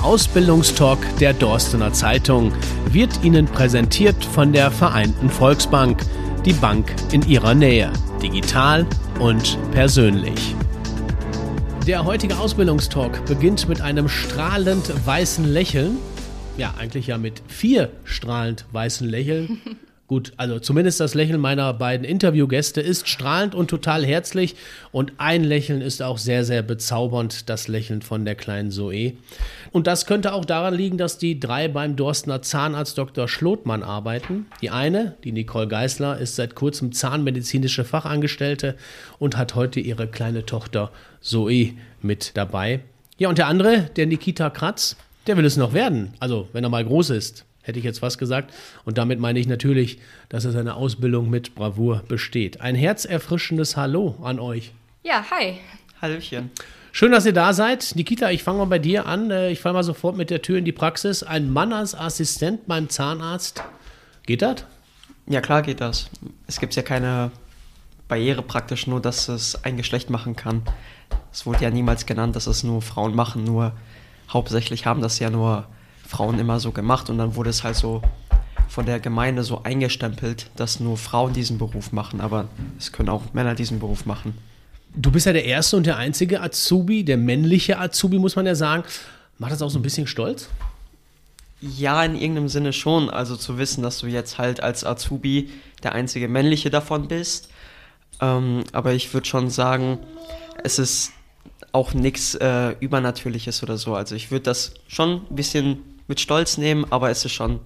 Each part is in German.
Der Ausbildungstalk der Dorstener Zeitung wird Ihnen präsentiert von der Vereinten Volksbank, die Bank in Ihrer Nähe, digital und persönlich. Der heutige Ausbildungstalk beginnt mit einem strahlend weißen Lächeln. Ja, eigentlich ja mit vier strahlend weißen Lächeln. Gut, also zumindest das Lächeln meiner beiden Interviewgäste ist strahlend und total herzlich. Und ein Lächeln ist auch sehr, sehr bezaubernd, das Lächeln von der kleinen Zoe. Und das könnte auch daran liegen, dass die drei beim Dorstner Zahnarzt Dr. Schlotmann arbeiten. Die eine, die Nicole Geisler, ist seit kurzem zahnmedizinische Fachangestellte und hat heute ihre kleine Tochter Zoe mit dabei. Ja, und der andere, der Nikita Kratz, der will es noch werden. Also, wenn er mal groß ist hätte ich jetzt was gesagt. Und damit meine ich natürlich, dass er seine Ausbildung mit Bravour besteht. Ein herzerfrischendes Hallo an euch. Ja, hi. Hallöchen. Schön, dass ihr da seid. Nikita, ich fange mal bei dir an. Äh, ich falle mal sofort mit der Tür in die Praxis. Ein Mann als Assistent beim Zahnarzt. Geht das? Ja, klar geht das. Es gibt ja keine Barriere praktisch, nur dass es ein Geschlecht machen kann. Es wurde ja niemals genannt, dass es nur Frauen machen, nur hauptsächlich haben das ja nur Frauen immer so gemacht und dann wurde es halt so von der Gemeinde so eingestempelt, dass nur Frauen diesen Beruf machen, aber es können auch Männer diesen Beruf machen. Du bist ja der erste und der einzige Azubi, der männliche Azubi, muss man ja sagen. Macht das auch so ein bisschen stolz? Ja, in irgendeinem Sinne schon. Also zu wissen, dass du jetzt halt als Azubi der einzige männliche davon bist. Ähm, aber ich würde schon sagen, es ist auch nichts äh, Übernatürliches oder so. Also ich würde das schon ein bisschen mit Stolz nehmen, aber es ist schon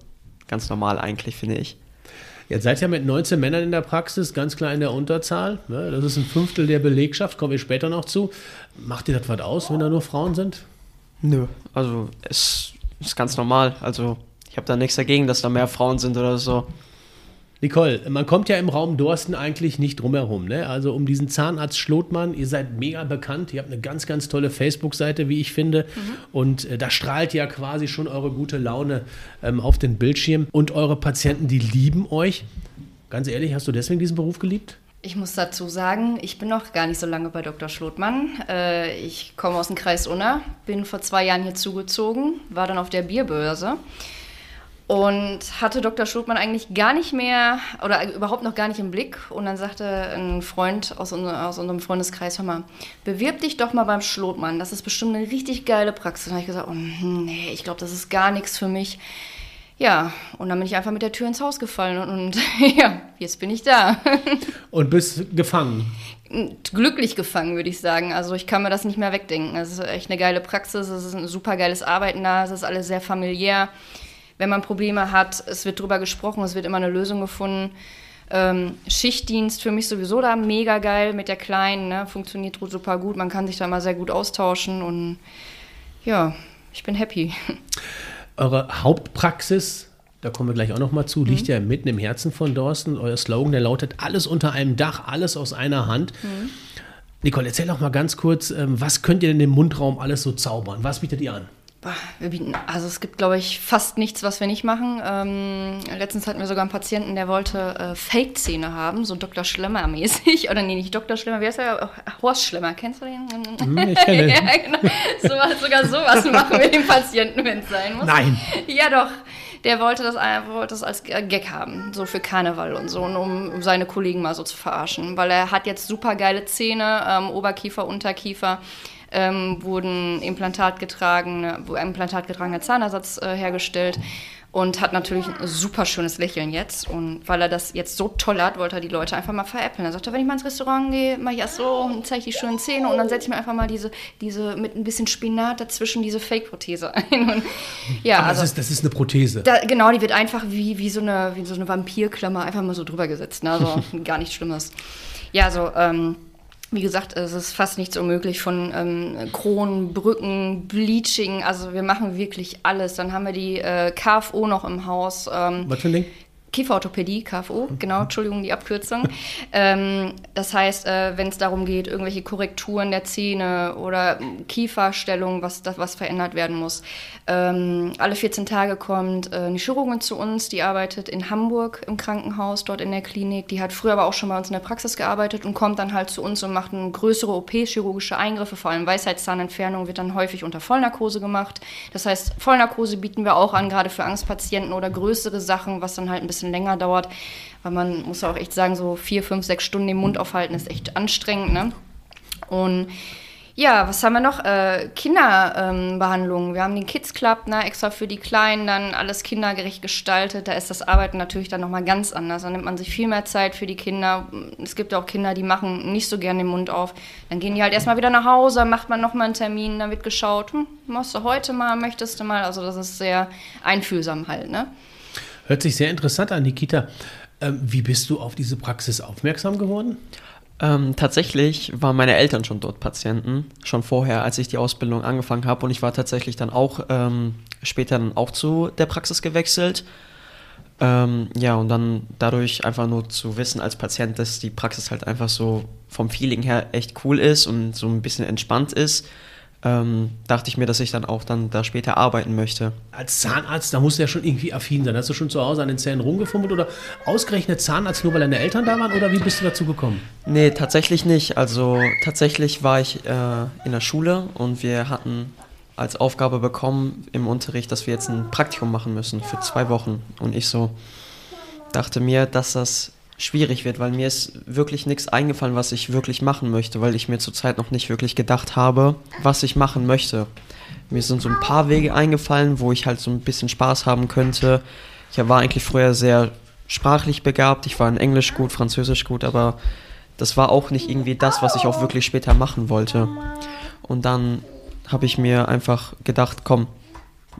ganz normal eigentlich, finde ich. Jetzt seid ihr mit 19 Männern in der Praxis, ganz klar in der Unterzahl. Ne? Das ist ein Fünftel der Belegschaft, kommen wir später noch zu. Macht ihr das was aus, wenn da nur Frauen sind? Nö, also es ist ganz normal. Also ich habe da nichts dagegen, dass da mehr Frauen sind oder so. Nicole, man kommt ja im Raum Dorsten eigentlich nicht drumherum. Ne? Also um diesen Zahnarzt Schlotmann, ihr seid mega bekannt, ihr habt eine ganz, ganz tolle Facebook-Seite, wie ich finde. Mhm. Und äh, da strahlt ja quasi schon eure gute Laune ähm, auf den Bildschirm. Und eure Patienten, die lieben euch. Ganz ehrlich, hast du deswegen diesen Beruf geliebt? Ich muss dazu sagen, ich bin noch gar nicht so lange bei Dr. Schlotmann. Äh, ich komme aus dem Kreis Unna, bin vor zwei Jahren hier zugezogen, war dann auf der Bierbörse und hatte Dr. Schultmann eigentlich gar nicht mehr oder überhaupt noch gar nicht im Blick. Und dann sagte ein Freund aus, aus unserem Freundeskreis, hör mal, bewirb dich doch mal beim Schlotmann. Das ist bestimmt eine richtig geile Praxis. Und dann habe ich gesagt, oh, nee, ich glaube, das ist gar nichts für mich. Ja, und dann bin ich einfach mit der Tür ins Haus gefallen und, und ja, jetzt bin ich da. und bist gefangen? Glücklich gefangen, würde ich sagen. Also ich kann mir das nicht mehr wegdenken. Es ist echt eine geile Praxis, es ist ein super geiles Arbeiten da, es ist alles sehr familiär wenn man Probleme hat, es wird drüber gesprochen, es wird immer eine Lösung gefunden. Ähm, Schichtdienst für mich sowieso da mega geil mit der Kleinen, ne? funktioniert super gut, man kann sich da mal sehr gut austauschen und ja, ich bin happy. Eure Hauptpraxis, da kommen wir gleich auch noch mal zu, mhm. liegt ja mitten im Herzen von Dorsten. Euer Slogan, der lautet alles unter einem Dach, alles aus einer Hand. Mhm. Nicole, erzähl doch mal ganz kurz, ähm, was könnt ihr denn im Mundraum alles so zaubern? Was bietet ihr an? Wir bieten, also es gibt, glaube ich, fast nichts, was wir nicht machen. Ähm, letztens hatten wir sogar einen Patienten, der wollte äh, Fake-Zähne haben, so Dr. Schlemmer-mäßig. Oder nee, nicht Dr. Schlemmer, wie heißt der? Horst Schlemmer, kennst du den? Hm, ich kenne ja, genau. so, sogar sowas machen wir dem Patienten, wenn es sein muss. Nein. Ja, doch. Der wollte das, wollte das als Gag haben, so für Karneval und so, und um seine Kollegen mal so zu verarschen. Weil er hat jetzt super geile Zähne, ähm, Oberkiefer, Unterkiefer ähm, wurden Implantat getragen, ein Implantat getragener Zahnersatz äh, hergestellt und hat natürlich ein super schönes Lächeln jetzt. Und weil er das jetzt so toll hat, wollte er die Leute einfach mal veräppeln. Er sagte, wenn ich mal ins Restaurant gehe, mache ich erst so und zeige die schönen Zähne und dann setze ich mir einfach mal diese, diese mit ein bisschen Spinat dazwischen diese Fake-Prothese ein. Und, ja, Aber also, das, ist, das ist eine Prothese. Da, genau, die wird einfach wie, wie, so eine, wie so eine Vampirklammer einfach mal so drüber gesetzt. Ne? Also gar nichts Schlimmes. Ja, so, ähm, wie gesagt, es ist fast nichts unmöglich von ähm, Kronen, Brücken, Bleaching. Also wir machen wirklich alles. Dann haben wir die äh, KFO noch im Haus. Ähm, Was für ein Ding? Kieferorthopädie, KFO, mhm. genau, Entschuldigung, die Abkürzung. ähm, das heißt, äh, wenn es darum geht, irgendwelche Korrekturen der Zähne oder Kieferstellung, was, das, was verändert werden muss. Ähm, alle 14 Tage kommt äh, eine Chirurgin zu uns, die arbeitet in Hamburg im Krankenhaus, dort in der Klinik. Die hat früher aber auch schon bei uns in der Praxis gearbeitet und kommt dann halt zu uns und macht eine größere OP, chirurgische Eingriffe, vor allem Weisheitszahnentfernung wird dann häufig unter Vollnarkose gemacht. Das heißt, Vollnarkose bieten wir auch an, gerade für Angstpatienten oder größere Sachen, was dann halt ein bisschen länger dauert. Weil man muss auch echt sagen, so vier, fünf, sechs Stunden den Mund aufhalten ist echt anstrengend. Ne? Und ja, was haben wir noch? Äh, Kinderbehandlungen. Ähm, wir haben den Kids Club, ne, extra für die Kleinen, dann alles kindergerecht gestaltet. Da ist das Arbeiten natürlich dann nochmal ganz anders. Da nimmt man sich viel mehr Zeit für die Kinder. Es gibt auch Kinder, die machen nicht so gerne den Mund auf. Dann gehen die halt erstmal wieder nach Hause, macht man nochmal einen Termin, dann wird geschaut, hm, machst du heute mal, möchtest du mal. Also das ist sehr einfühlsam halt, ne? Hört sich sehr interessant an, Nikita. Ähm, wie bist du auf diese Praxis aufmerksam geworden? Ähm, tatsächlich waren meine Eltern schon dort Patienten, schon vorher, als ich die Ausbildung angefangen habe. Und ich war tatsächlich dann auch ähm, später dann auch zu der Praxis gewechselt. Ähm, ja, und dann dadurch einfach nur zu wissen als Patient, dass die Praxis halt einfach so vom Feeling her echt cool ist und so ein bisschen entspannt ist ähm, dachte ich mir, dass ich dann auch dann da später arbeiten möchte. Als Zahnarzt, da musst du ja schon irgendwie affin sein. Hast du schon zu Hause an den Zähnen rumgefummelt oder ausgerechnet Zahnarzt nur, weil deine Eltern da waren oder wie bist du dazu gekommen? Nee, tatsächlich nicht. Also tatsächlich war ich äh, in der Schule und wir hatten als Aufgabe bekommen im Unterricht, dass wir jetzt ein Praktikum machen müssen für zwei Wochen. Und ich so dachte mir, dass das schwierig wird, weil mir ist wirklich nichts eingefallen, was ich wirklich machen möchte, weil ich mir zurzeit noch nicht wirklich gedacht habe, was ich machen möchte. Mir sind so ein paar Wege eingefallen, wo ich halt so ein bisschen Spaß haben könnte. Ich war eigentlich früher sehr sprachlich begabt, ich war in Englisch gut, Französisch gut, aber das war auch nicht irgendwie das, was ich auch wirklich später machen wollte. Und dann habe ich mir einfach gedacht, komm,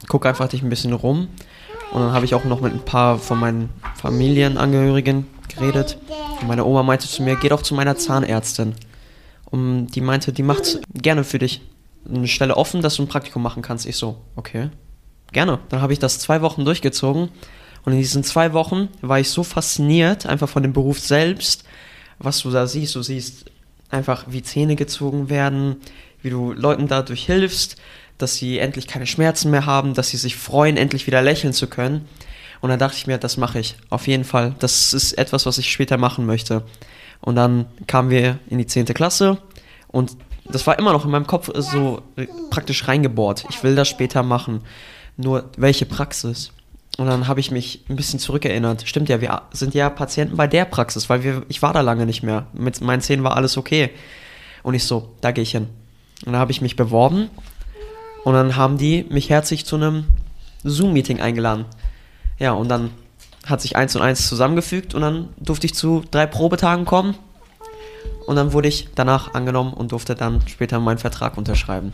guck einfach dich ein bisschen rum. Und dann habe ich auch noch mit ein paar von meinen Familienangehörigen geredet. Und meine Oma meinte zu mir, geh doch zu meiner Zahnärztin. Und die meinte, die macht gerne für dich eine Stelle offen, dass du ein Praktikum machen kannst. Ich so, okay, gerne. Dann habe ich das zwei Wochen durchgezogen. Und in diesen zwei Wochen war ich so fasziniert, einfach von dem Beruf selbst, was du da siehst. Du siehst einfach, wie Zähne gezogen werden, wie du Leuten dadurch hilfst, dass sie endlich keine Schmerzen mehr haben, dass sie sich freuen, endlich wieder lächeln zu können. Und dann dachte ich mir, das mache ich. Auf jeden Fall. Das ist etwas, was ich später machen möchte. Und dann kamen wir in die 10. Klasse und das war immer noch in meinem Kopf so praktisch reingebohrt. Ich will das später machen. Nur welche Praxis? Und dann habe ich mich ein bisschen zurückerinnert. Stimmt ja, wir sind ja Patienten bei der Praxis, weil wir, ich war da lange nicht mehr. Mit meinen Zähnen war alles okay. Und ich so, da gehe ich hin. Und dann habe ich mich beworben und dann haben die mich herzlich zu einem Zoom-Meeting eingeladen. Ja, und dann hat sich eins und eins zusammengefügt und dann durfte ich zu drei Probetagen kommen. Und dann wurde ich danach angenommen und durfte dann später meinen Vertrag unterschreiben.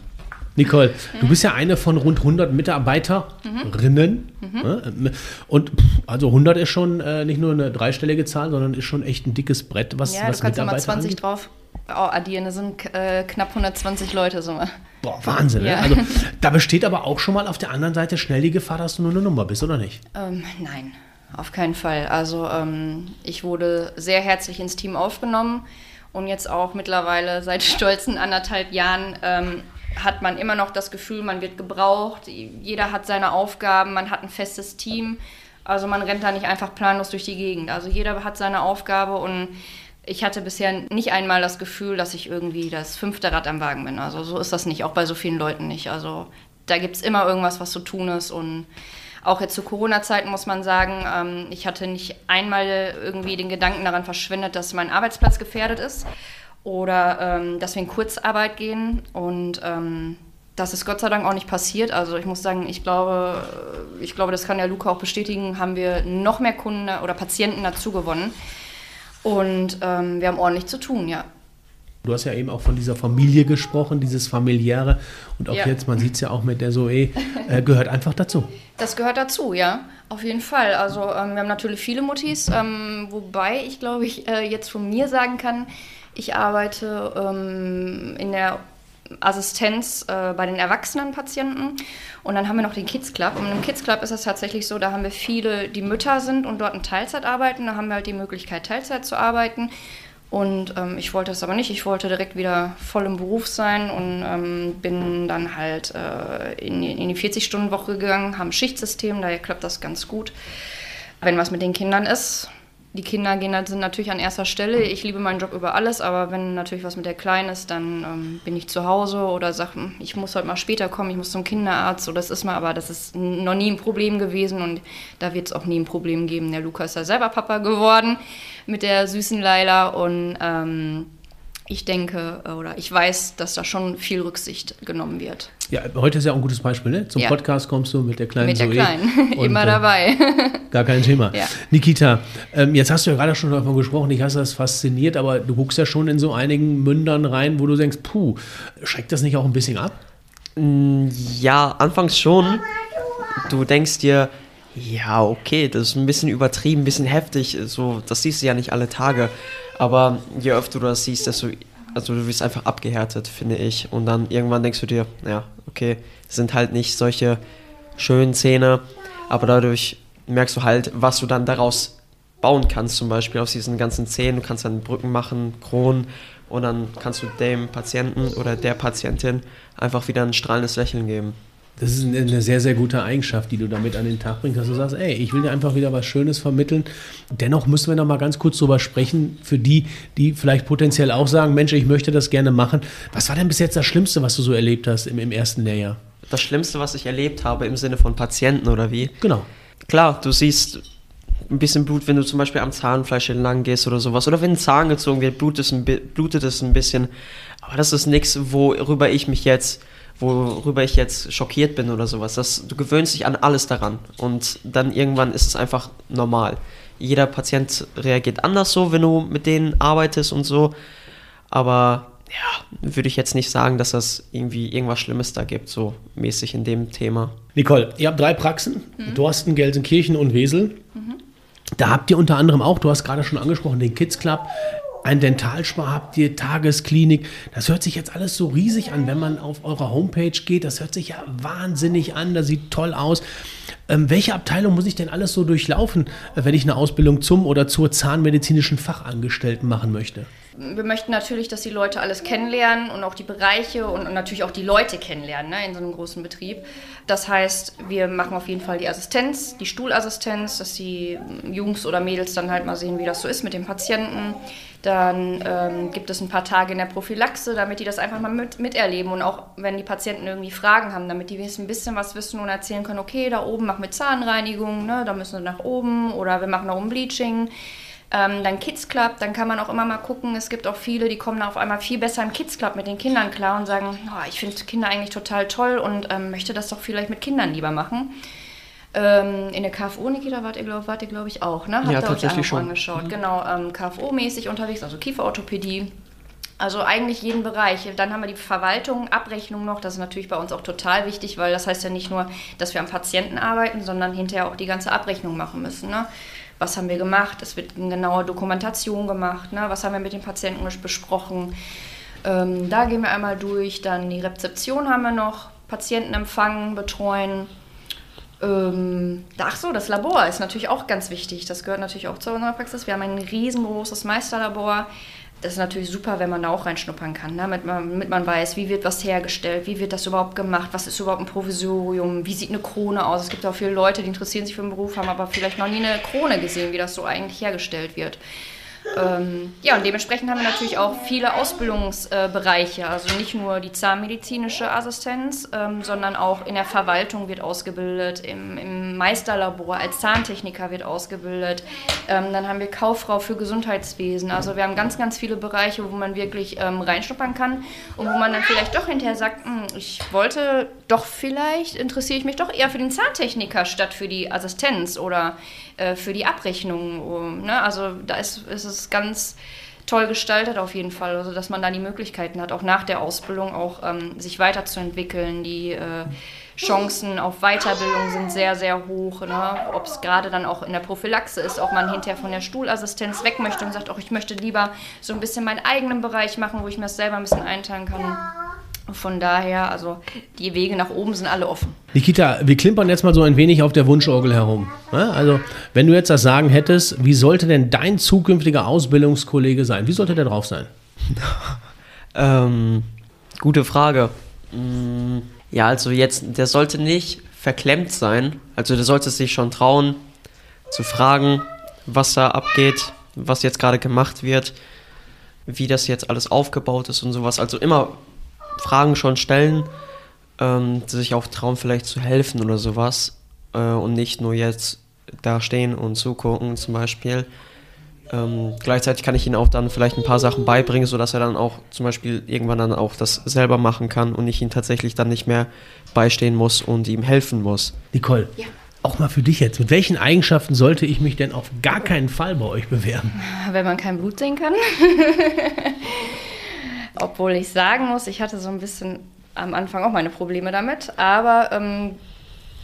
Nicole, du bist ja eine von rund 100 Mitarbeiterinnen. Mhm. Mhm. Und also 100 ist schon äh, nicht nur eine dreistellige Zahl, sondern ist schon echt ein dickes Brett, was, ja, was du kannst Mitarbeiter mal 20 angeht. drauf addieren. Das sind äh, knapp 120 Leute. So. Boah, Wahnsinn. Ne? Ja. Ne? Also, da besteht aber auch schon mal auf der anderen Seite schnell die Gefahr, dass du nur eine Nummer bist, oder nicht? Ähm, nein, auf keinen Fall. Also ähm, ich wurde sehr herzlich ins Team aufgenommen und jetzt auch mittlerweile seit stolzen anderthalb Jahren ähm, hat man immer noch das Gefühl, man wird gebraucht. Jeder hat seine Aufgaben, man hat ein festes Team. Also man rennt da nicht einfach planlos durch die Gegend. Also jeder hat seine Aufgabe und ich hatte bisher nicht einmal das Gefühl, dass ich irgendwie das fünfte Rad am Wagen bin. Also so ist das nicht, auch bei so vielen Leuten nicht. Also da gibt es immer irgendwas, was zu tun ist. Und auch jetzt zu Corona-Zeiten muss man sagen, ähm, ich hatte nicht einmal irgendwie den Gedanken daran verschwendet, dass mein Arbeitsplatz gefährdet ist oder ähm, dass wir in Kurzarbeit gehen. Und ähm, das ist Gott sei Dank auch nicht passiert. Also ich muss sagen, ich glaube, ich glaube, das kann ja Luca auch bestätigen, haben wir noch mehr Kunden oder Patienten dazu gewonnen und ähm, wir haben ordentlich zu tun, ja. Du hast ja eben auch von dieser Familie gesprochen, dieses familiäre. Und auch ja. jetzt, man sieht es ja auch mit der Zoe, äh, gehört einfach dazu. Das gehört dazu, ja. Auf jeden Fall. Also ähm, wir haben natürlich viele Mutis, ähm, wobei ich glaube ich äh, jetzt von mir sagen kann, ich arbeite ähm, in der Assistenz äh, bei den erwachsenen Patienten. Und dann haben wir noch den Kids Club. Und im Kids Club ist es tatsächlich so, da haben wir viele, die Mütter sind und dort in Teilzeit arbeiten. Da haben wir halt die Möglichkeit, Teilzeit zu arbeiten. Und ähm, ich wollte das aber nicht. Ich wollte direkt wieder voll im Beruf sein und ähm, bin dann halt äh, in, in, die 40-Stunden-Woche gegangen, haben Schichtsystem, daher klappt das ganz gut. Wenn was mit den Kindern ist, die Kinder gehen, sind natürlich an erster Stelle. Ich liebe meinen Job über alles, aber wenn natürlich was mit der Kleinen ist, dann ähm, bin ich zu Hause oder sage, hm, ich muss heute mal später kommen, ich muss zum Kinderarzt oder das ist mal, aber das ist noch nie ein Problem gewesen und da wird es auch nie ein Problem geben. Der Lukas ist ja selber Papa geworden mit der süßen Laila und ähm, ich denke äh, oder ich weiß, dass da schon viel Rücksicht genommen wird. Ja, heute ist ja auch ein gutes Beispiel. Ne? Zum ja. Podcast kommst du mit der kleinen Mit der Zoe Kleinen, immer äh, dabei. gar kein Thema. Ja. Nikita, ähm, jetzt hast du ja gerade schon davon gesprochen, dich hast das fasziniert, aber du guckst ja schon in so einigen Mündern rein, wo du denkst, puh, schreckt das nicht auch ein bisschen ab? Mm, ja, anfangs schon. Du denkst dir, ja, okay, das ist ein bisschen übertrieben, ein bisschen heftig. So, das siehst du ja nicht alle Tage. Aber je öfter du das siehst, desto, also du wirst einfach abgehärtet, finde ich. Und dann irgendwann denkst du dir, ja, okay, sind halt nicht solche schönen Szene, aber dadurch merkst du halt, was du dann daraus bauen kannst, zum Beispiel aus diesen ganzen Zähnen. Du kannst dann Brücken machen, Kronen und dann kannst du dem Patienten oder der Patientin einfach wieder ein strahlendes Lächeln geben. Das ist eine sehr, sehr gute Eigenschaft, die du damit an den Tag bringst, dass du sagst, ey, ich will dir einfach wieder was Schönes vermitteln. Dennoch müssen wir noch mal ganz kurz drüber sprechen, für die, die vielleicht potenziell auch sagen, Mensch, ich möchte das gerne machen. Was war denn bis jetzt das Schlimmste, was du so erlebt hast im, im ersten Lehrjahr? Das Schlimmste, was ich erlebt habe im Sinne von Patienten oder wie? Genau. Klar, du siehst ein bisschen Blut, wenn du zum Beispiel am Zahnfleisch entlang gehst oder sowas. Oder wenn ein Zahn gezogen wird, blutet es ein, blutet es ein bisschen. Aber das ist nichts, worüber ich mich jetzt worüber ich jetzt schockiert bin oder sowas. Das, du gewöhnst dich an alles daran und dann irgendwann ist es einfach normal. Jeder Patient reagiert anders so, wenn du mit denen arbeitest und so. Aber ja, würde ich jetzt nicht sagen, dass das irgendwie irgendwas Schlimmes da gibt, so mäßig in dem Thema. Nicole, ihr habt drei Praxen, mhm. Dorsten, Gelsenkirchen und Wesel. Mhm. Da habt ihr unter anderem auch, du hast gerade schon angesprochen, den Kids Club ein Dentalspar habt ihr, Tagesklinik. Das hört sich jetzt alles so riesig an, wenn man auf eure Homepage geht. Das hört sich ja wahnsinnig an, das sieht toll aus. Ähm, welche Abteilung muss ich denn alles so durchlaufen, äh, wenn ich eine Ausbildung zum oder zur zahnmedizinischen Fachangestellten machen möchte? Wir möchten natürlich, dass die Leute alles kennenlernen und auch die Bereiche und, natürlich auch die Leute kennenlernen ne, in so einem großen Betrieb. Das heißt, wir machen auf jeden Fall die Assistenz, die Stuhlassistenz, dass die Jungs oder Mädels dann halt mal sehen, wie das so ist mit den Patienten. Dann ähm, gibt es ein paar Tage in der Prophylaxe, damit die das einfach mal mit, miterleben und auch wenn die Patienten irgendwie Fragen haben, damit die ein bisschen was wissen und erzählen können, okay, da oben machen wir Zahnreinigung, ne, da müssen wir nach oben oder wir machen da oben Bleaching. Ähm, dann Kids Club, dann kann man auch immer mal gucken. Es gibt auch viele, die kommen auf einmal viel besser im Kids Club mit den Kindern klar und sagen, oh, ich finde Kinder eigentlich total toll und ähm, möchte das doch vielleicht mit Kindern lieber machen. Ähm, in der KFO, Nikita, wart ihr, glaube glaub ich, auch, ne? Habt ja, tatsächlich euch schon. angeschaut. Mhm. Genau, ähm, KFO-mäßig unterwegs, also Kieferorthopädie. Also eigentlich jeden Bereich. Dann haben wir die Verwaltung, Abrechnung noch. Das ist natürlich bei uns auch total wichtig, weil das heißt ja nicht nur, dass wir am Patienten arbeiten, sondern hinterher auch die ganze Abrechnung machen müssen. Ne? Was haben wir gemacht? Es wird eine genaue Dokumentation gemacht. Ne? Was haben wir mit den Patienten besprochen? Ähm, da gehen wir einmal durch. Dann die Rezeption haben wir noch. Patienten empfangen, betreuen. Ähm, ach so, das Labor ist natürlich auch ganz wichtig. Das gehört natürlich auch zu unserer Praxis. Wir haben ein riesengroßes Meisterlabor. Das ist natürlich super, wenn man da auch reinschnuppern kann, ne? damit, man, damit man weiß, wie wird was hergestellt, wie wird das überhaupt gemacht, was ist überhaupt ein Provisorium, wie sieht eine Krone aus. Es gibt auch viele Leute, die interessieren sich für den Beruf, haben aber vielleicht noch nie eine Krone gesehen, wie das so eigentlich hergestellt wird. Ähm, ja, und dementsprechend haben wir natürlich auch viele Ausbildungsbereiche, also nicht nur die zahnmedizinische Assistenz, ähm, sondern auch in der Verwaltung wird ausgebildet, im, im Meisterlabor als Zahntechniker wird ausgebildet. Ähm, dann haben wir Kauffrau für Gesundheitswesen. Also wir haben ganz, ganz viele Bereiche, wo man wirklich ähm, reinschnuppern kann und wo man dann vielleicht doch hinterher sagt, hm, ich wollte doch vielleicht, interessiere ich mich doch eher für den Zahntechniker statt für die Assistenz oder äh, für die Abrechnung. Ne? Also da ist, ist es ganz toll gestaltet auf jeden Fall, also dass man da die Möglichkeiten hat, auch nach der Ausbildung auch ähm, sich weiterzuentwickeln. Die äh, Chancen auf Weiterbildung sind sehr, sehr hoch. Ne? Ob es gerade dann auch in der Prophylaxe ist, ob man hinterher von der Stuhlassistenz weg möchte und sagt, auch ich möchte lieber so ein bisschen meinen eigenen Bereich machen, wo ich mir das selber ein bisschen einteilen kann. Von daher, also die Wege nach oben sind alle offen. Nikita, wir klimpern jetzt mal so ein wenig auf der Wunschorgel herum. Ne? Also, wenn du jetzt das Sagen hättest, wie sollte denn dein zukünftiger Ausbildungskollege sein? Wie sollte der drauf sein? ähm, gute Frage. Mm, ja, also jetzt, der sollte nicht verklemmt sein. Also der sollte sich schon trauen zu fragen, was da abgeht, was jetzt gerade gemacht wird, wie das jetzt alles aufgebaut ist und sowas. Also immer Fragen schon stellen, ähm, sich auch trauen, vielleicht zu helfen oder sowas. Äh, und nicht nur jetzt da stehen und zugucken zum Beispiel. Ähm, gleichzeitig kann ich ihnen auch dann vielleicht ein paar Sachen beibringen, sodass er dann auch zum Beispiel irgendwann dann auch das selber machen kann und ich ihm tatsächlich dann nicht mehr beistehen muss und ihm helfen muss. Nicole, ja. auch mal für dich jetzt. Mit welchen Eigenschaften sollte ich mich denn auf gar keinen Fall bei euch bewerben? Wenn man kein Blut sehen kann. Obwohl ich sagen muss, ich hatte so ein bisschen am Anfang auch meine Probleme damit, aber ähm,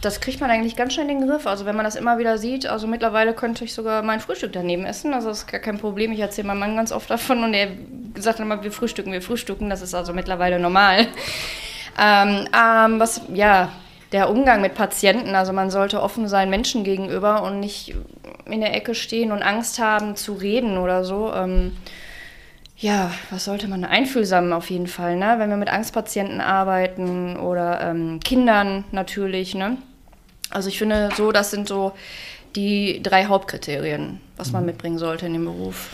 das kriegt man eigentlich ganz schnell in den Griff. Also wenn man das immer wieder sieht, also mittlerweile könnte ich sogar mein Frühstück daneben essen. Also das ist gar kein Problem. Ich erzähle meinem Mann ganz oft davon und er sagt immer, wir frühstücken, wir frühstücken. Das ist also mittlerweile normal. Ähm, ähm, was, ja, der Umgang mit Patienten, also man sollte offen sein Menschen gegenüber und nicht in der Ecke stehen und Angst haben zu reden oder so. Ähm, ja, was sollte man? Einfühlsam auf jeden Fall, ne? Wenn wir mit Angstpatienten arbeiten oder ähm, Kindern natürlich, ne? Also ich finde so, das sind so die drei Hauptkriterien, was man mhm. mitbringen sollte in dem Beruf.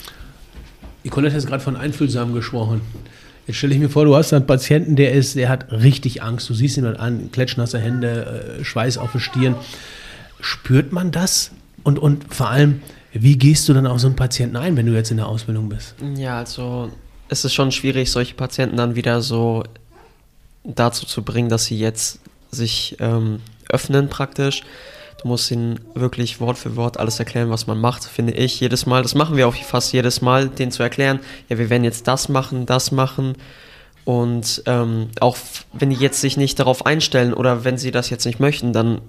Nicole hat jetzt gerade von einfühlsam gesprochen. Jetzt stelle ich mir vor, du hast einen Patienten, der ist, der hat richtig Angst. Du siehst ihn dann an, klatschnasse Hände, äh, Schweiß auf der Stirn. Spürt man das? Und, und vor allem, wie gehst du dann auf so einen Patienten ein, wenn du jetzt in der Ausbildung bist? Ja, also es ist schon schwierig, solche Patienten dann wieder so dazu zu bringen, dass sie jetzt sich ähm, öffnen praktisch. Du musst ihnen wirklich Wort für Wort alles erklären, was man macht, finde ich jedes Mal. Das machen wir auch fast jedes Mal, denen zu erklären, ja, wir werden jetzt das machen, das machen. Und ähm, auch wenn die jetzt sich nicht darauf einstellen oder wenn sie das jetzt nicht möchten, dann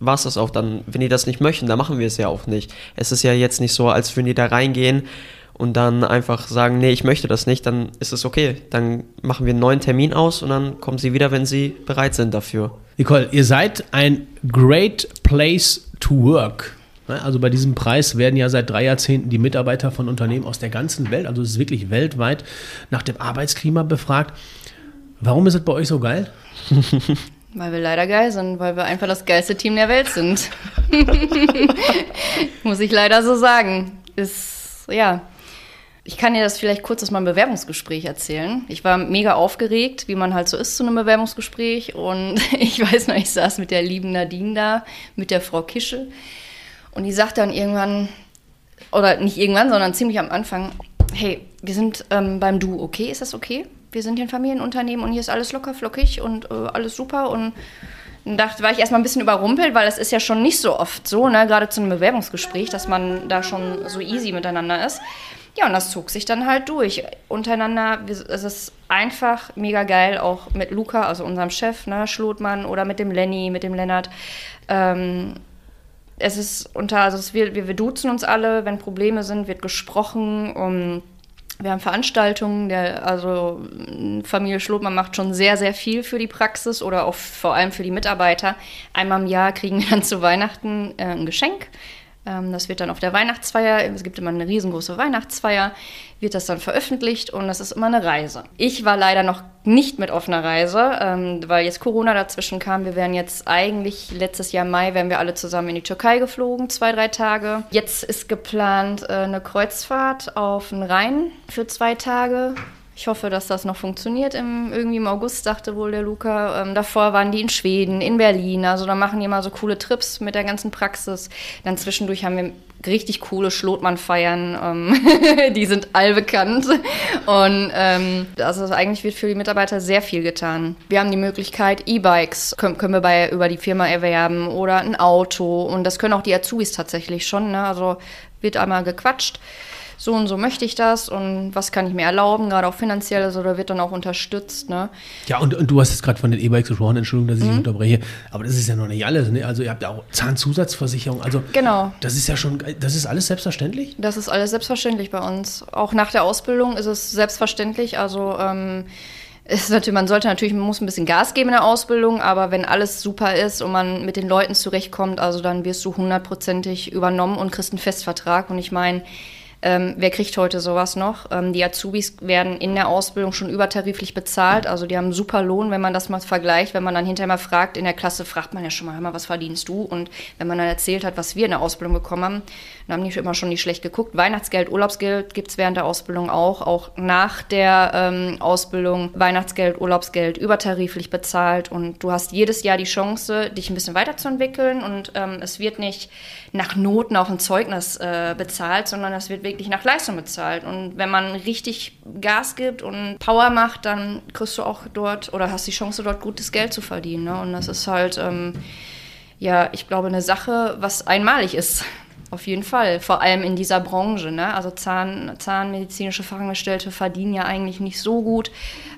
war es das auch dann. Wenn die das nicht möchten, dann machen wir es ja auch nicht. Es ist ja jetzt nicht so, als würden die da reingehen und dann einfach sagen, nee, ich möchte das nicht, dann ist es okay. Dann machen wir einen neuen Termin aus und dann kommen sie wieder, wenn sie bereit sind dafür. Nicole, ihr seid ein Great Place to Work. Ne, also bei diesem Preis werden ja seit drei Jahrzehnten die Mitarbeiter von Unternehmen aus der ganzen Welt, also es ist wirklich weltweit, nach dem Arbeitsklima befragt. Warum ist es bei euch so geil? Weil wir leider geil sind, weil wir einfach das geilste Team der Welt sind. Muss ich leider so sagen. Ist, ja. Ich kann dir das vielleicht kurz aus meinem Bewerbungsgespräch erzählen. Ich war mega aufgeregt, wie man halt so ist zu einem Bewerbungsgespräch. Und ich weiß noch, ich saß mit der lieben Nadine da, mit der Frau Kische. Und die sagt dann irgendwann, oder nicht irgendwann, sondern ziemlich am Anfang, hey, wir sind ähm, beim Du, okay? Ist das okay? Wir sind hier ein Familienunternehmen und hier ist alles locker flockig und äh, alles super und dachte, war ich erstmal ein bisschen überrumpelt, weil es ist ja schon nicht so oft so, ne, gerade zu einem Bewerbungsgespräch, dass man da schon so easy miteinander ist. Ja, und das zog sich dann halt durch. Untereinander, es ist einfach mega geil, auch mit Luca, also unserem Chef, ne, Schlotmann, oder mit dem Lenny, mit dem Lennart. Ähm, es ist unter, also es, wir, wir, wir duzen uns alle, wenn Probleme sind, wird gesprochen. Um, wir haben Veranstaltungen, der, also Familie Schlotmann macht schon sehr, sehr viel für die Praxis oder auch vor allem für die Mitarbeiter. Einmal im Jahr kriegen wir dann zu Weihnachten äh, ein Geschenk. Ähm, das wird dann auf der Weihnachtsfeier, es gibt immer eine riesengroße Weihnachtsfeier, wird das dann veröffentlicht und das ist immer eine Reise. Ich war leider noch nicht mit auf einer Reise, ähm, weil jetzt Corona dazwischen kam. Wir wären jetzt eigentlich letztes Jahr Mai, wären wir alle zusammen in die Türkei geflogen, zwei, drei Tage. Jetzt ist geplant äh, eine Kreuzfahrt auf den Rhein für zwei Tage. Ich hoffe, dass das noch funktioniert. Im, irgendwie im August sagte wohl der Luca. Ähm, davor waren die in Schweden, in Berlin. Also da machen die immer so coole Trips mit der ganzen Praxis. Dann zwischendurch haben wir richtig coole Schlotmann-Feiern. Ähm, die sind allbekannt. Und ähm, also eigentlich wird für die Mitarbeiter sehr viel getan. Wir haben die Möglichkeit, E-Bikes können, können wir bei, über die Firma erwerben oder ein Auto. Und das können auch die Azubis tatsächlich schon. Ne? Also wird einmal gequatscht so und so möchte ich das und was kann ich mir erlauben, gerade auch finanziell, also da wird dann auch unterstützt. Ne? Ja, und, und du hast jetzt gerade von den E-Bikes gesprochen, Entschuldigung, dass ich mhm. unterbreche, aber das ist ja noch nicht alles. Ne? Also ihr habt ja auch Zahnzusatzversicherung, also genau. das ist ja schon, das ist alles selbstverständlich? Das ist alles selbstverständlich bei uns. Auch nach der Ausbildung ist es selbstverständlich, also ähm, ist natürlich, man sollte natürlich, man muss ein bisschen Gas geben in der Ausbildung, aber wenn alles super ist und man mit den Leuten zurechtkommt, also dann wirst du hundertprozentig übernommen und kriegst einen Festvertrag. Und ich meine, ähm, wer kriegt heute sowas noch? Ähm, die Azubis werden in der Ausbildung schon übertariflich bezahlt. Also die haben einen super Lohn, wenn man das mal vergleicht. Wenn man dann hinterher mal fragt, in der Klasse fragt man ja schon mal, hör mal, was verdienst du? Und wenn man dann erzählt hat, was wir in der Ausbildung bekommen haben, dann haben die immer schon nicht schlecht geguckt. Weihnachtsgeld, Urlaubsgeld gibt es während der Ausbildung auch. Auch nach der ähm, Ausbildung Weihnachtsgeld, Urlaubsgeld übertariflich bezahlt. Und du hast jedes Jahr die Chance, dich ein bisschen weiterzuentwickeln. Und ähm, es wird nicht nach Noten auf ein Zeugnis äh, bezahlt, sondern es wird wirklich nach Leistung bezahlt. Und wenn man richtig Gas gibt und Power macht, dann kriegst du auch dort oder hast die Chance, dort gutes Geld zu verdienen. Ne? Und das ist halt, ähm, ja, ich glaube, eine Sache, was einmalig ist. Auf jeden Fall, vor allem in dieser Branche. Ne? Also Zahn, zahnmedizinische Fachangestellte verdienen ja eigentlich nicht so gut,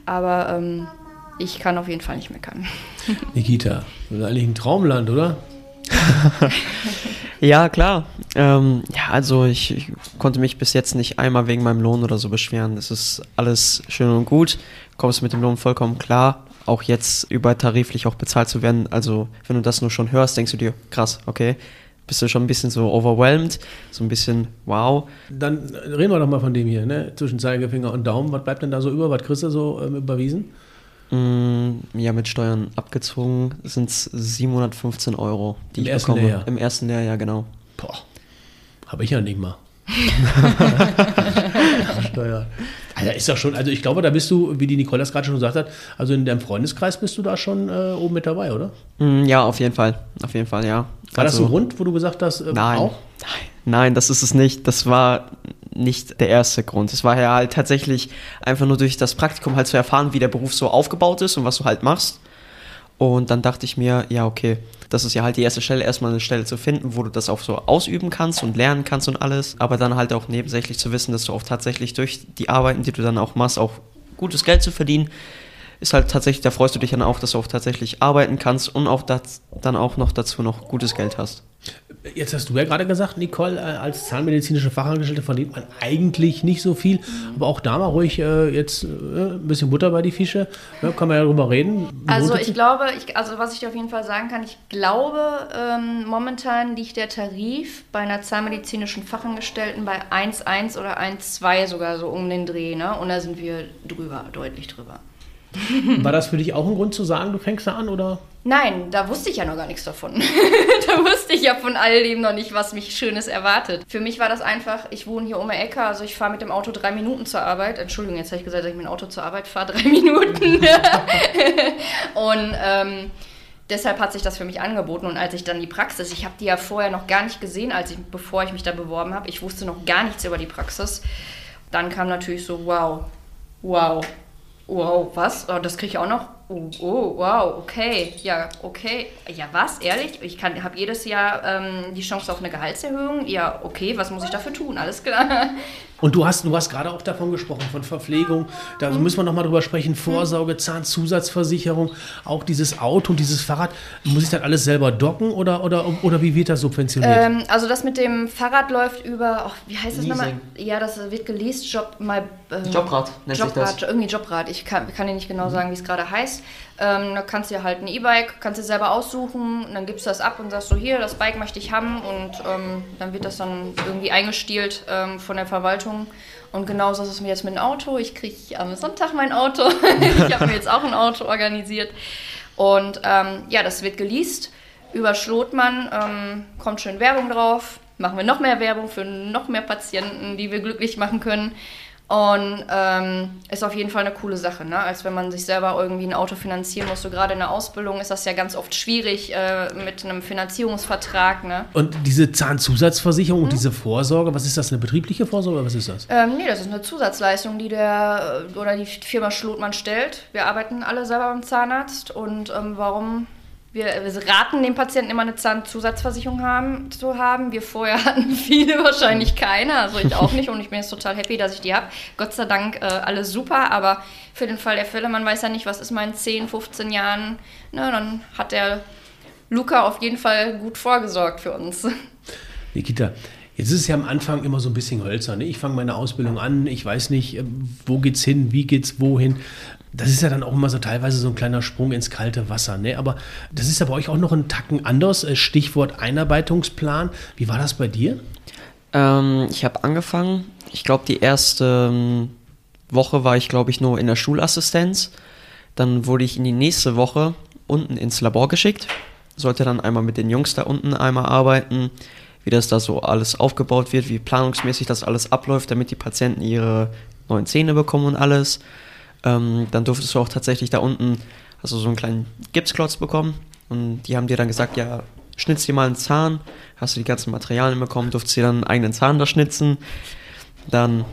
aber ähm, ich kann auf jeden Fall nicht meckern. Nikita, das ist eigentlich ein Traumland, oder? ja, klar. Ähm, ja, also ich, ich, konnte mich bis jetzt nicht einmal wegen meinem Lohn oder so beschweren. Das ist alles schön und gut. Kommst mit dem Lohn vollkommen klar. Auch jetzt übertariflich auch bezahlt zu werden. Also, wenn du das nur schon hörst, denkst du dir, krass, okay. Bist du schon ein bisschen so overwhelmed, so ein bisschen wow. Dann reden wir doch mal von dem hier, ne? Zwischen Zeigefinger und Daumen. Was bleibt denn da so über? Was kriegst du so ähm, überwiesen? Mm, ja, mit Steuern abgezogen sind es 715 Euro, die Im ich ersten bekomme. Lehrjahr? Im ersten Lehrjahr, genau. Boah, habe ich ja nicht mal. Steuer. Also ist doch schon, also ich glaube, da bist du, wie die Nicole das gerade schon gesagt hat, also in deinem Freundeskreis bist du da schon äh, oben mit dabei, oder? Mm, Ja, auf jeden Fall. Auf jeden Fall, ja. War das Also- ein Grund, wo du gesagt hast, äh, Nein. auch? Nein, nein, das ist es nicht. Das war nicht der erste Grund. Es war ja halt tatsächlich einfach nur durch das Praktikum halt zu erfahren, wie der Beruf so aufgebaut ist und was du halt machst. Und dann dachte ich mir, ja, okay, das ist ja halt die erste Stelle, erstmal eine Stelle zu finden, wo du das auch so ausüben kannst und lernen kannst und alles. Aber dann halt auch nebensächlich zu wissen, dass du auch tatsächlich durch die Arbeiten, die du dann auch machst, auch gutes Geld zu verdienen, ist halt tatsächlich, da freust du dich dann auch, dass du auch tatsächlich arbeiten kannst und auch das, dann auch noch dazu noch gutes Geld hast. Jetzt hast du ja gerade gesagt, Nicole, äh, als zahnmedizinische Fachangestellte verdient man eigentlich nicht so viel. Aber auch da mal ruhig äh, jetzt äh, ein bisschen Butter bei die Fische. Ja, kann man ja drüber reden. Also ich glaube, ich, also was ich dir auf jeden Fall sagen kann, ich glaube, ähm, momentan liegt der Tarif bei einer zahnmedizinischen Fachangestellten bei 1,1 oder 1,2 sogar so um den Dreh, ne? Und da sind wir drüber, deutlich drüber. War das für dich auch ein Grund zu sagen, du fängst da an oder? Nein, da wusste ich ja noch gar nichts davon. da wusste ich ja von all dem noch nicht, was mich Schönes erwartet. Für mich war das einfach, ich wohne hier um die Ecke, also ich fahre mit dem Auto drei Minuten zur Arbeit. Entschuldigung, jetzt habe ich gesagt, dass ich mit dem Auto zur Arbeit fahre, drei Minuten. Und ähm, deshalb hat sich das für mich angeboten. Und als ich dann die Praxis, ich habe die ja vorher noch gar nicht gesehen, als ich, bevor ich mich da beworben habe, ich wusste noch gar nichts über die Praxis. Dann kam natürlich so, wow, wow, wow, was? Oh, das kriege ich auch noch? Oh, oh, wow, okay, ja, okay. Ja, was? Ehrlich? Ich habe jedes Jahr ähm, die Chance auf eine Gehaltserhöhung. Ja, okay, was muss ich dafür tun? Alles klar. Und du hast, du hast gerade auch davon gesprochen, von Verpflegung. Da müssen wir nochmal drüber sprechen. Vorsorge, Zahnzusatzversicherung, auch dieses Auto und dieses Fahrrad. Muss ich das alles selber docken oder, oder, oder wie wird das subventioniert? Ähm, also das mit dem Fahrrad läuft über, oh, wie heißt das nochmal? Ja, das wird geleast, Job, my, äh, Jobrad nennt sich Jobrad, das. irgendwie Jobrad. Ich kann, kann dir nicht genau sagen, wie es gerade heißt. Ähm, da kannst du dir halt ein E-Bike, kannst du selber aussuchen und dann gibst du das ab und sagst so, hier, das Bike möchte ich haben und ähm, dann wird das dann irgendwie eingestielt ähm, von der Verwaltung. Und genauso ist es mir jetzt mit dem Auto. Ich kriege am Sonntag mein Auto. ich habe mir jetzt auch ein Auto organisiert. Und ähm, ja, das wird geleast über Schlotmann. Ähm, kommt schön Werbung drauf. Machen wir noch mehr Werbung für noch mehr Patienten, die wir glücklich machen können. Und ähm, ist auf jeden Fall eine coole Sache, ne? als wenn man sich selber irgendwie ein Auto finanzieren muss. So gerade in der Ausbildung ist das ja ganz oft schwierig äh, mit einem Finanzierungsvertrag. Ne? Und diese Zahnzusatzversicherung und diese Vorsorge, was ist das? Eine betriebliche Vorsorge oder was ist das? Ähm, nee, das ist eine Zusatzleistung, die der äh, oder die Firma Schlotmann stellt. Wir arbeiten alle selber beim Zahnarzt und ähm, warum wir, raten den Patienten immer eine Zahnzusatzversicherung haben, zu haben. Wir vorher hatten viele wahrscheinlich keine, also ich auch nicht und ich bin jetzt total happy, dass ich die habe. Gott sei Dank äh, alles super, aber für den Fall der Fälle, man weiß ja nicht, was ist mal in 10, 15 Jahren, ne, dann hat der Luca auf jeden Fall gut vorgesorgt für uns. Nikita, Jetzt ist es ja am Anfang immer so ein bisschen hölzer. Ne? Ich fange meine Ausbildung an, ich weiß nicht, äh, wo geht's hin, wie geht's wohin. Das ist ja dann auch immer so teilweise so ein kleiner Sprung ins kalte Wasser. Ne? Aber das ist ja bei euch auch noch ein Tacken anders. Äh, Stichwort Einarbeitungsplan. Wie war das bei dir? Ähm, ich habe angefangen. Ich glaube, die erste ähm, Woche war ich, glaube ich, nur in der Schulassistenz. Dann wurde ich in die nächste Woche unten ins Labor geschickt. Sollte dann einmal mit den Jungs da unten einmal arbeiten wie das da so alles aufgebaut wird, wie planungsmäßig das alles abläuft, damit die Patienten ihre neuen Zähne bekommen und alles. Ähm, dann durftest du auch tatsächlich da unten also so einen kleinen Gipsklotz bekommen und die haben dir dann gesagt, ja, schnitz dir mal einen Zahn, hast du die ganzen Materialien bekommen, durftest dir dann einen eigenen Zahn da schnitzen. Dann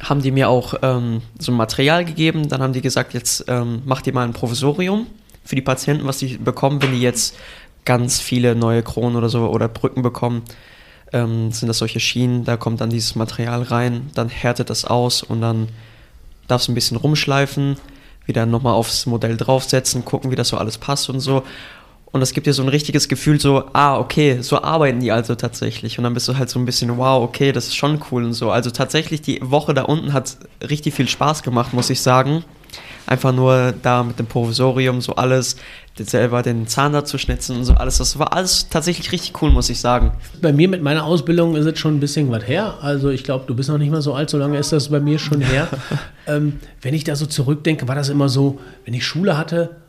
haben die mir auch ähm, so ein Material gegeben, dann haben die gesagt, jetzt ähm, mach dir mal ein Provisorium für die Patienten, was die bekommen, wenn die jetzt ganz viele neue Kronen oder so oder Brücken bekommen, ähm, sind das solche Schienen, da kommt dann dieses Material rein, dann härtet das aus und dann darfst ein bisschen rumschleifen, wieder nochmal aufs Modell draufsetzen, gucken, wie das so alles passt und so. Und das gibt dir so ein richtiges Gefühl, so, ah, okay, so arbeiten die also tatsächlich. Und dann bist du halt so ein bisschen, wow, okay, das ist schon cool und so. Also tatsächlich, die Woche da unten hat richtig viel Spaß gemacht, muss ich sagen einfach nur da mit dem Provisorium so alles, selber den Zahn da zu schnitzen und so alles. Das war alles tatsächlich richtig cool, muss ich sagen. Bei mir mit meiner Ausbildung ist es schon ein bisschen was her. Also ich glaube, du bist noch nicht mal so alt, so lange ist das bei mir schon her. ähm, wenn ich da so zurückdenke, war das immer so, wenn ich Schule hatte,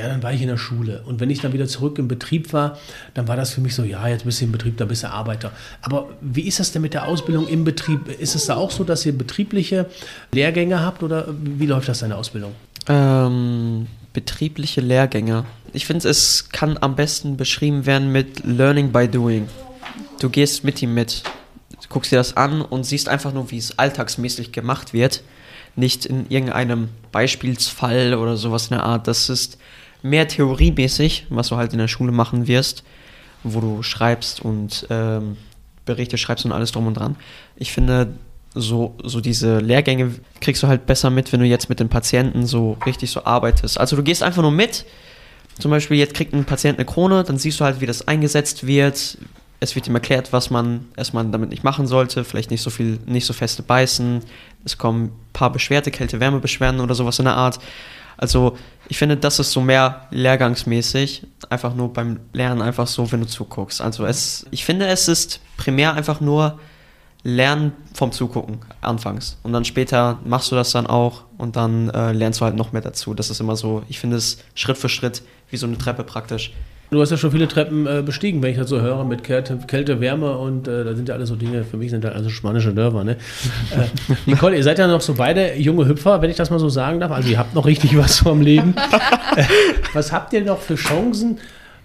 ja, dann war ich in der Schule. Und wenn ich dann wieder zurück im Betrieb war, dann war das für mich so, ja, jetzt bist du im Betrieb, da bist du Arbeiter. Aber wie ist das denn mit der Ausbildung im Betrieb? Ist es da auch so, dass ihr betriebliche Lehrgänge habt oder wie läuft das deine Ausbildung? Ähm, betriebliche Lehrgänge. Ich finde, es kann am besten beschrieben werden mit Learning by Doing. Du gehst mit ihm mit, guckst dir das an und siehst einfach nur, wie es alltagsmäßig gemacht wird. Nicht in irgendeinem Beispielsfall oder sowas in der Art. Das ist mehr theoriemäßig, was du halt in der Schule machen wirst, wo du schreibst und ähm, Berichte schreibst und alles drum und dran. Ich finde, so, so diese Lehrgänge kriegst du halt besser mit, wenn du jetzt mit den Patienten so richtig so arbeitest. Also du gehst einfach nur mit. Zum Beispiel, jetzt kriegt ein Patient eine Krone, dann siehst du halt, wie das eingesetzt wird. Es wird ihm erklärt, was man erstmal damit nicht machen sollte. Vielleicht nicht so viel, nicht so feste beißen. Es kommen ein paar Beschwerde, Kälte-Wärme-Beschwerden oder sowas in der Art. Also ich finde, das ist so mehr lehrgangsmäßig, einfach nur beim Lernen einfach so, wenn du zuguckst. Also es, ich finde, es ist primär einfach nur Lernen vom Zugucken anfangs und dann später machst du das dann auch und dann äh, lernst du halt noch mehr dazu. Das ist immer so, ich finde es Schritt für Schritt wie so eine Treppe praktisch. Du hast ja schon viele Treppen äh, bestiegen, wenn ich das so höre, mit Kälte, Kälte Wärme und äh, da sind ja alles so Dinge, für mich sind da also spanische Dörfer. Ne? Äh, Nicole, ihr seid ja noch so beide junge Hüpfer, wenn ich das mal so sagen darf. Also ihr habt noch richtig was vom Leben. Äh, was habt ihr noch für Chancen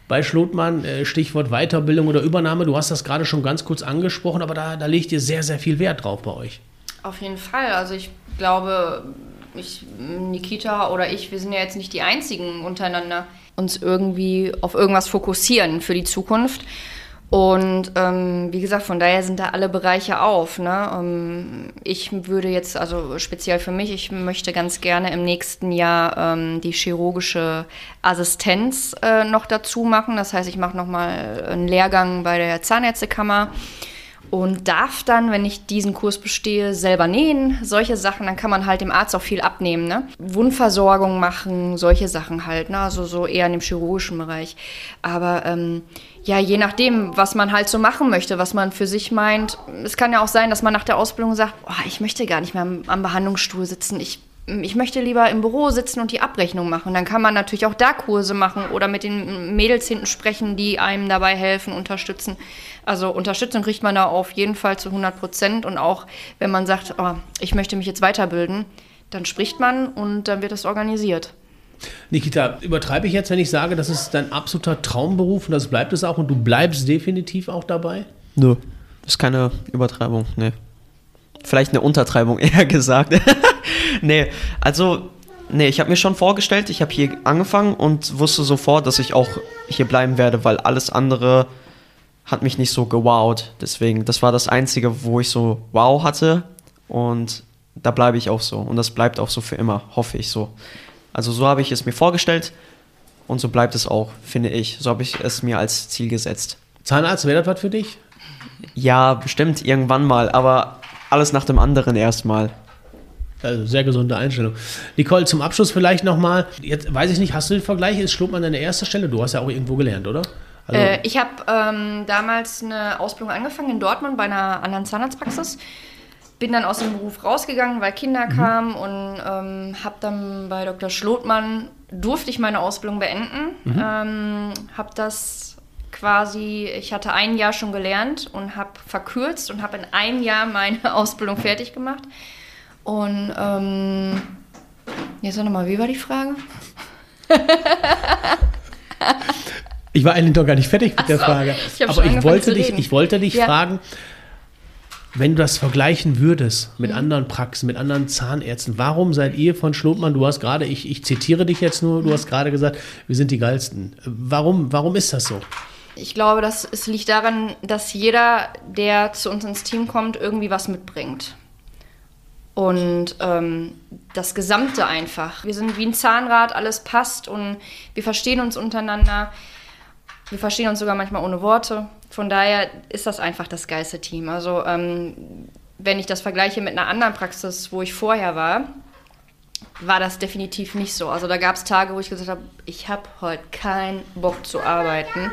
bei Schlotmann? Äh, Stichwort Weiterbildung oder Übernahme. Du hast das gerade schon ganz kurz angesprochen, aber da, da legt ihr sehr, sehr viel Wert drauf bei euch. Auf jeden Fall. Also ich glaube, ich, Nikita oder ich, wir sind ja jetzt nicht die einzigen untereinander uns irgendwie auf irgendwas fokussieren für die Zukunft. Und ähm, wie gesagt, von daher sind da alle Bereiche auf. Ne? Ähm, ich würde jetzt, also speziell für mich, ich möchte ganz gerne im nächsten Jahr ähm, die chirurgische Assistenz äh, noch dazu machen. Das heißt, ich mache nochmal einen Lehrgang bei der Zahnärztekammer und darf dann, wenn ich diesen Kurs bestehe, selber nähen, solche Sachen, dann kann man halt dem Arzt auch viel abnehmen, ne? Wundversorgung machen, solche Sachen halt, ne? Also so eher in dem chirurgischen Bereich. Aber ähm, ja, je nachdem, was man halt so machen möchte, was man für sich meint. Es kann ja auch sein, dass man nach der Ausbildung sagt, oh, ich möchte gar nicht mehr am, am Behandlungsstuhl sitzen, ich ich möchte lieber im Büro sitzen und die Abrechnung machen. Dann kann man natürlich auch da Kurse machen oder mit den Mädels hinten sprechen, die einem dabei helfen, unterstützen. Also Unterstützung kriegt man da auf jeden Fall zu 100 Prozent. Und auch wenn man sagt, oh, ich möchte mich jetzt weiterbilden, dann spricht man und dann wird das organisiert. Nikita, übertreibe ich jetzt, wenn ich sage, das ist dein absoluter Traumberuf und das bleibt es auch und du bleibst definitiv auch dabei? Nö, das ist keine Übertreibung, nee. Vielleicht eine Untertreibung eher gesagt. Nee, also, nee, ich habe mir schon vorgestellt, ich habe hier angefangen und wusste sofort, dass ich auch hier bleiben werde, weil alles andere hat mich nicht so gewowt. Deswegen, das war das Einzige, wo ich so wow hatte und da bleibe ich auch so und das bleibt auch so für immer, hoffe ich so. Also so habe ich es mir vorgestellt und so bleibt es auch, finde ich. So habe ich es mir als Ziel gesetzt. Zahnarzt, wäre das was für dich? Ja, bestimmt irgendwann mal, aber alles nach dem anderen erstmal. Also sehr gesunde Einstellung. Nicole, zum Abschluss vielleicht nochmal, jetzt weiß ich nicht, hast du den Vergleich? Ist Schlotmann deine erste Stelle? Du hast ja auch irgendwo gelernt, oder? Also äh, ich habe ähm, damals eine Ausbildung angefangen in Dortmund bei einer anderen Zahnarztpraxis. Bin dann aus dem Beruf rausgegangen, weil Kinder mhm. kamen und ähm, habe dann bei Dr. Schlotmann, durfte ich meine Ausbildung beenden. Mhm. Ähm, habe das quasi, ich hatte ein Jahr schon gelernt und habe verkürzt und habe in einem Jahr meine Ausbildung fertig gemacht. Und ähm, jetzt nochmal, wie war die Frage? ich war eigentlich doch gar nicht fertig mit Ach der Frage. Ich Aber ich wollte, dich, ich wollte dich ja. fragen, wenn du das vergleichen würdest mit mhm. anderen Praxen, mit anderen Zahnärzten, warum seid ihr von Schlotmann, du hast gerade, ich, ich zitiere dich jetzt nur, du hast gerade gesagt, wir sind die geilsten. Warum, warum ist das so? Ich glaube, das, es liegt daran, dass jeder, der zu uns ins Team kommt, irgendwie was mitbringt. Und ähm, das Gesamte einfach. Wir sind wie ein Zahnrad, alles passt und wir verstehen uns untereinander. Wir verstehen uns sogar manchmal ohne Worte. Von daher ist das einfach das geilste Team. Also ähm, wenn ich das vergleiche mit einer anderen Praxis, wo ich vorher war, war das definitiv nicht so. Also da gab es Tage, wo ich gesagt habe, ich habe heute keinen Bock zu arbeiten.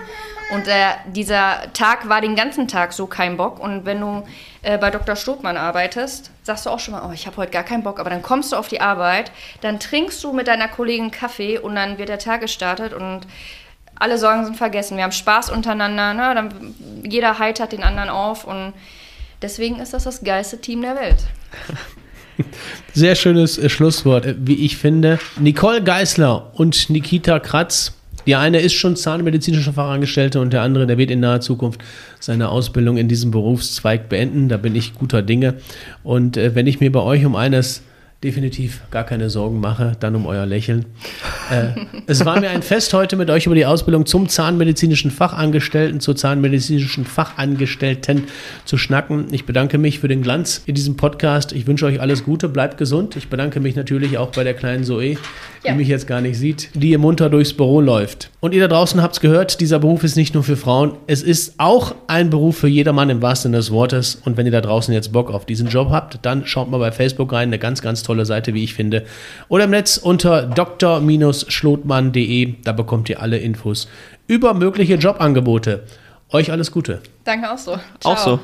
Und äh, dieser Tag war den ganzen Tag so kein Bock. Und wenn du äh, bei Dr. Stotmann arbeitest, sagst du auch schon mal, oh, ich habe heute gar keinen Bock. Aber dann kommst du auf die Arbeit, dann trinkst du mit deiner Kollegin Kaffee und dann wird der Tag gestartet und alle Sorgen sind vergessen. Wir haben Spaß untereinander, ne? dann, jeder heitert den anderen auf und deswegen ist das das geilste Team der Welt. Sehr schönes äh, Schlusswort, äh, wie ich finde. Nicole Geisler und Nikita Kratz die eine ist schon zahnmedizinische Fachangestellte und der andere, der wird in naher Zukunft seine Ausbildung in diesem Berufszweig beenden. Da bin ich guter Dinge. Und äh, wenn ich mir bei euch um eines definitiv gar keine Sorgen mache, dann um euer Lächeln. Äh, es war mir ein Fest heute mit euch über die Ausbildung zum zahnmedizinischen Fachangestellten, zur zahnmedizinischen Fachangestellten zu schnacken. Ich bedanke mich für den Glanz in diesem Podcast. Ich wünsche euch alles Gute, bleibt gesund. Ich bedanke mich natürlich auch bei der kleinen Zoe, ja. die mich jetzt gar nicht sieht, die ihr munter durchs Büro läuft. Und ihr da draußen habt es gehört, dieser Beruf ist nicht nur für Frauen, es ist auch ein Beruf für jedermann im wahrsten Sinne des Wortes. Und wenn ihr da draußen jetzt Bock auf diesen Job habt, dann schaut mal bei Facebook rein, eine ganz, ganz tolle tolle Seite, wie ich finde. Oder im Netz unter dr-schlotmann.de. Da bekommt ihr alle Infos über mögliche Jobangebote. Euch alles Gute. Danke auch so. Ciao. Auch so.